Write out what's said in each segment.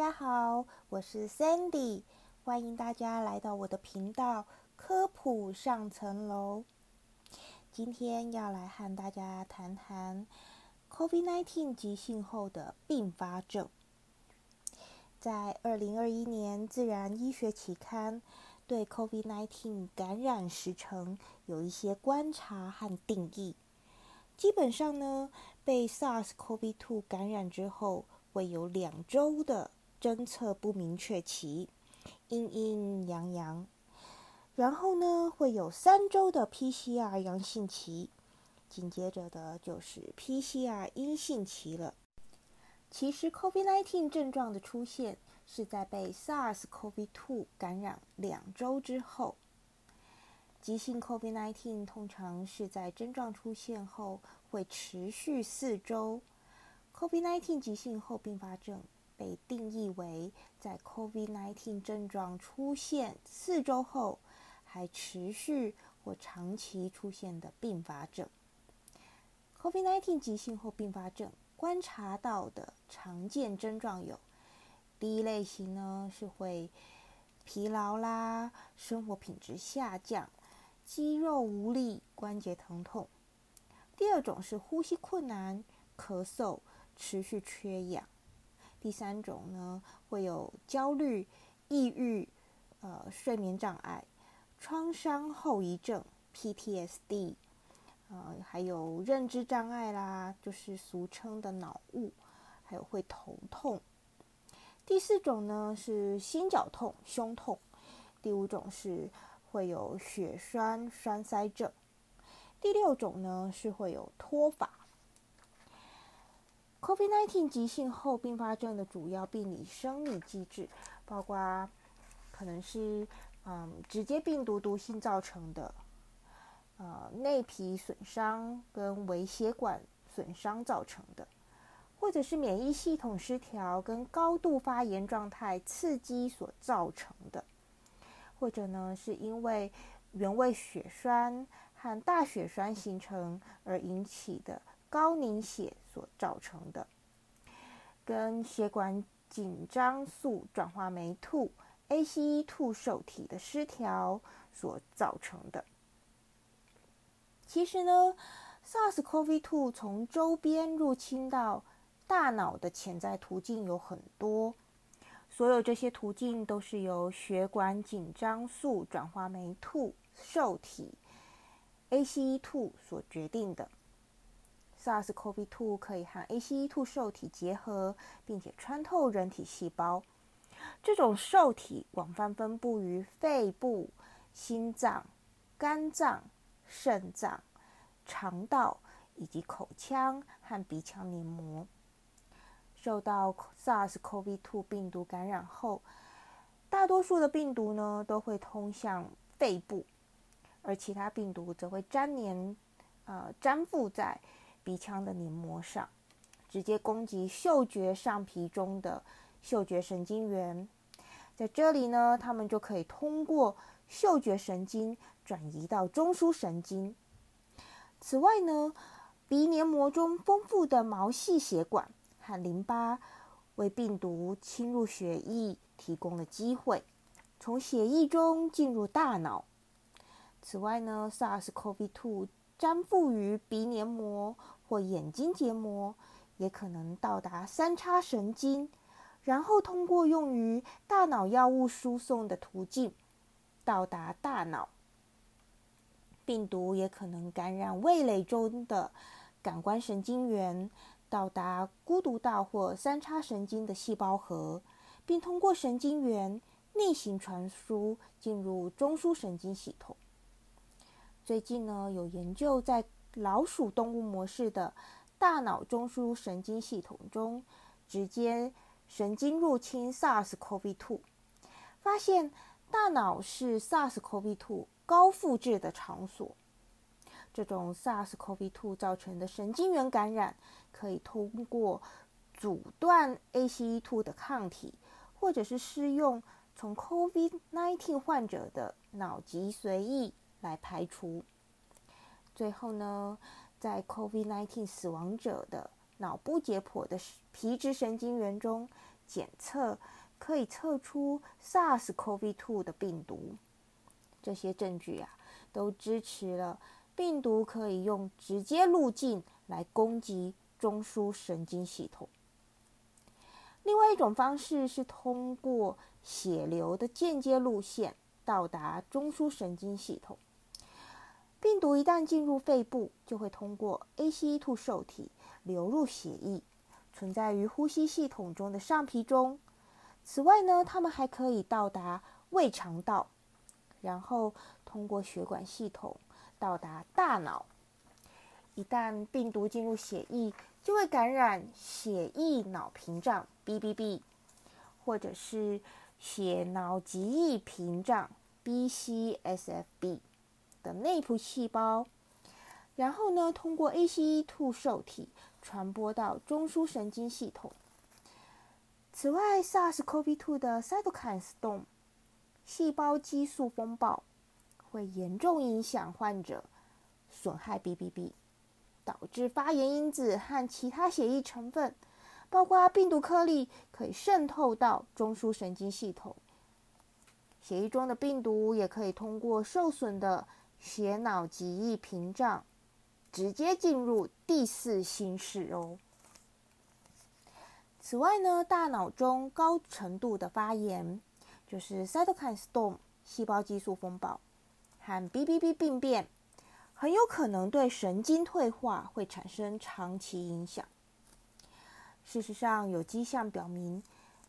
大家好，我是 Sandy，欢迎大家来到我的频道科普上层楼。今天要来和大家谈谈 COVID-19 急性后的并发症。在二零二一年《自然医学期刊》对 COVID-19 感染时程有一些观察和定义。基本上呢，被 SARS-CoV-2 感染之后，会有两周的侦测不明确期，阴阴阳阳，然后呢，会有三周的 PCR 阳性期，紧接着的就是 PCR 阴性期了。其实 COVID-19 症状的出现是在被 SARS-CoV-2 感染两周之后。急性 COVID-19 通常是在症状出现后会持续四周。COVID-19 急性后并发症被定义为在 COVID-19 症状出现四周后还持续或长期出现的并发症。COVID-19 急性后并发症观察到的常见症状有：第一类型呢是会疲劳啦，生活品质下降。肌肉无力、关节疼痛。第二种是呼吸困难、咳嗽、持续缺氧。第三种呢，会有焦虑、抑郁、呃睡眠障碍、创伤后遗症 （PTSD），呃还有认知障碍啦，就是俗称的脑雾，还有会头痛。第四种呢是心绞痛、胸痛。第五种是。会有血栓栓塞症。第六种呢是会有脱发。COVID-19 急性后并发症的主要病理生理机制，包括可能是嗯直接病毒毒性造成的，呃内皮损伤跟微血管损伤造成的，或者是免疫系统失调跟高度发炎状态刺激所造成的。或者呢，是因为原位血栓和大血栓形成而引起的高凝血所造成的，跟血管紧张素转化酶 two（ACE2） 受体的失调所造成的。其实呢，SARS-CoV-2 从周边入侵到大脑的潜在途径有很多。所有这些途径都是由血管紧张素转化酶 two 受体 ACE2 所决定的。SARS-CoV-2 可以和 ACE2 受体结合，并且穿透人体细胞。这种受体广泛分布于肺部、心脏、肝脏、肾脏、肠道以及口腔和鼻腔黏膜。受到 SARS-CoV-2 病毒感染后，大多数的病毒呢都会通向肺部，而其他病毒则会粘连，呃，粘附在鼻腔的黏膜上，直接攻击嗅觉上皮中的嗅觉神经元。在这里呢，它们就可以通过嗅觉神经转移到中枢神经。此外呢，鼻黏膜中丰富的毛细血管。和淋巴为病毒侵入血液提供了机会，从血液中进入大脑。此外呢，SARS-CoV-2 粘附于鼻黏膜或眼睛结膜，也可能到达三叉神经，然后通过用于大脑药物输送的途径到达大脑。病毒也可能感染味蕾中的感官神经元。到达孤独道或三叉神经的细胞核，并通过神经元逆行传输进入中枢神经系统。最近呢，有研究在老鼠动物模式的大脑中枢神经系统中直接神经入侵 SARS-CoV-2，发现大脑是 SARS-CoV-2 高复制的场所。这种 SARS-CoV-2 造成的神经元感染，可以通过阻断 ACE2 的抗体，或者是施用从 COVID-19 患者的脑脊髓液来排除。最后呢，在 COVID-19 死亡者的脑部解剖的皮质神经元中，检测可以测出 SARS-CoV-2 的病毒。这些证据啊，都支持了病毒可以用直接路径来攻击中枢神经系统。另外一种方式是通过血流的间接路线到达中枢神经系统。病毒一旦进入肺部，就会通过 ACE2 受体流入血液，存在于呼吸系统中的上皮中。此外呢，它们还可以到达胃肠道，然后通过血管系统到达大脑。一旦病毒进入血液，就会感染血液脑屏障 （BBB） 或者是血脑极易屏障 （BCSFB）。的内部细胞，然后呢，通过 ACE2 受体传播到中枢神经系统。此外，SARS-CoV-2 的 cytokine storm 细胞激素风暴会严重影响患者，损害 BBB，导致发炎因子和其他血液成分，包括病毒颗粒，可以渗透到中枢神经系统。血液中的病毒也可以通过受损的血脑极易屏障直接进入第四心室哦。此外呢，大脑中高程度的发炎，就是 cytokine storm 细胞激素风暴和 BBB 病变，很有可能对神经退化会产生长期影响。事实上，有迹象表明，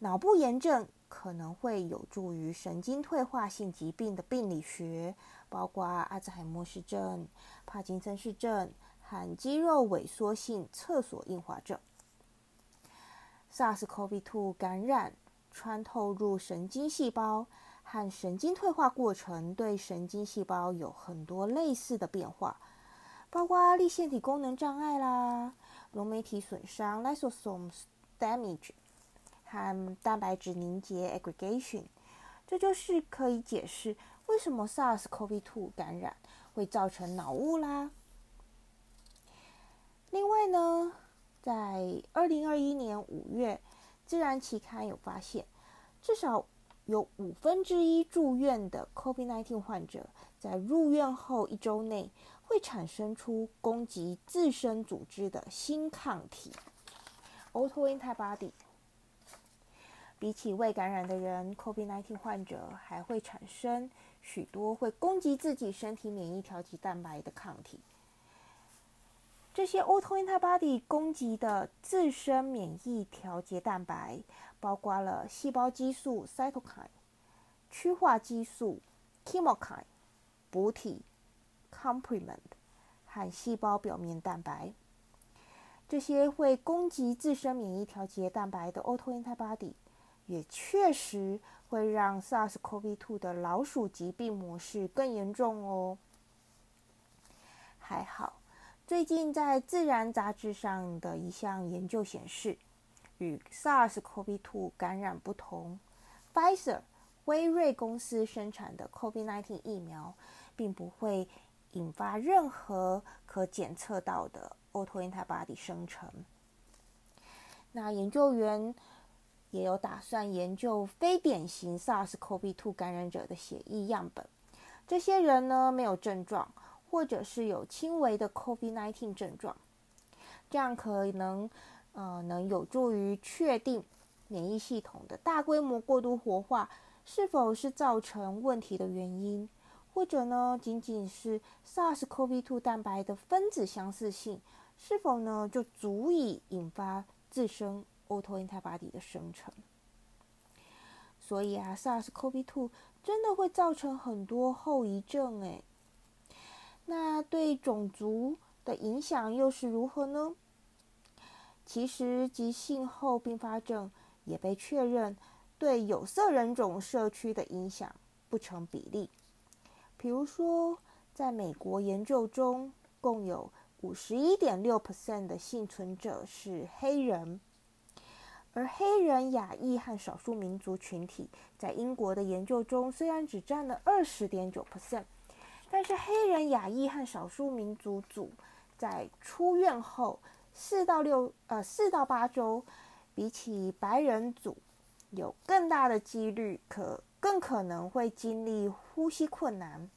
脑部炎症可能会有助于神经退化性疾病的病理学。包括阿兹海默氏症、帕金森氏症和肌肉萎缩性厕所硬化症。SARS-CoV-2 感染穿透入神经细胞和神经退化过程对神经细胞有很多类似的变化，包括立腺体功能障碍啦、溶酶体损伤 （lysosomes damage） 和蛋白质凝结 （aggregation）。这就是可以解释。为什么 SARS-CoV-2 感染会造成脑雾啦？另外呢，在二零二一年五月，《自然》期刊有发现，至少有五分之一住院的 COVID-19 患者在入院后一周内会产生出攻击自身组织的新抗体 （autoantibody）。比起未感染的人，COVID-19 患者还会产生。许多会攻击自己身体免疫调节蛋白的抗体，这些 autoantibody 攻击的自身免疫调节蛋白，包括了细胞激素 cytokine、趋化激素 chemokine、补体 complement 和细胞表面蛋白。这些会攻击自身免疫调节蛋白的 autoantibody，也确实。会让 SARS-CoV-2 的老鼠疾病模式更严重哦。还好，最近在《自然》杂志上的一项研究显示，与 SARS-CoV-2 感染不同，Pfizer 辉瑞公司生产的 COVID-19 疫苗，并不会引发任何可检测到的 autoantibody 生成。那研究员。也有打算研究非典型 SARS-CoV-2 感染者的血液样本。这些人呢没有症状，或者是有轻微的 COVID-19 症状，这样可能呃能有助于确定免疫系统的大规模过度活化是否是造成问题的原因，或者呢仅仅是 SARS-CoV-2 蛋白的分子相似性是否呢就足以引发自身。Autoantibody 的生成，所以啊，SARS-CoV-2 真的会造成很多后遗症诶。那对种族的影响又是如何呢？其实急性后并发症也被确认对有色人种社区的影响不成比例。比如说，在美国研究中，共有五十一点六 percent 的幸存者是黑人。而黑人、亚裔和少数民族群体在英国的研究中，虽然只占了二十点九 percent，但是黑人、亚裔和少数民族组在出院后四到六呃四到八周，比起白人组有更大的几率可更可能会经历呼吸困难，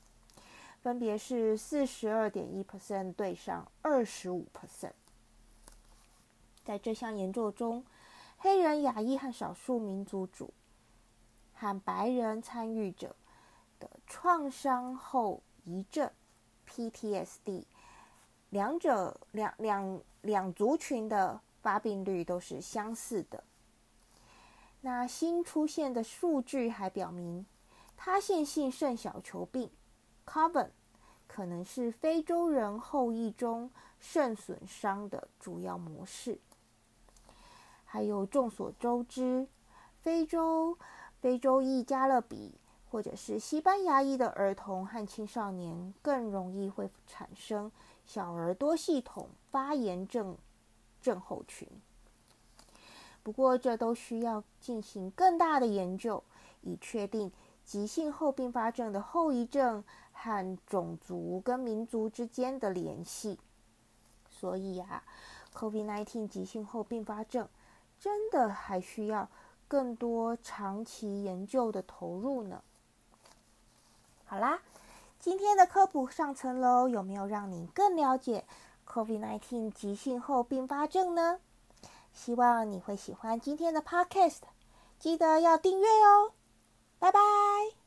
分别是四十二点一 percent 对上二十五 percent。在这项研究中，黑人、亚裔和少数民族组和白人参与者的创伤后遗症 （PTSD） 两者两两两族群的发病率都是相似的。那新出现的数据还表明，塌陷性肾小球病 （Coven） 可能是非洲人后裔中肾损伤的主要模式。还有众所周知，非洲非洲裔加勒比或者是西班牙裔的儿童和青少年更容易会产生小儿多系统发炎症症候群。不过，这都需要进行更大的研究，以确定急性后并发症的后遗症和种族跟民族之间的联系。所以啊，COVID-19 急性后并发症。真的还需要更多长期研究的投入呢。好啦，今天的科普上层楼有没有让你更了解 COVID-19 急性后并发症呢？希望你会喜欢今天的 Podcast，记得要订阅哦。拜拜。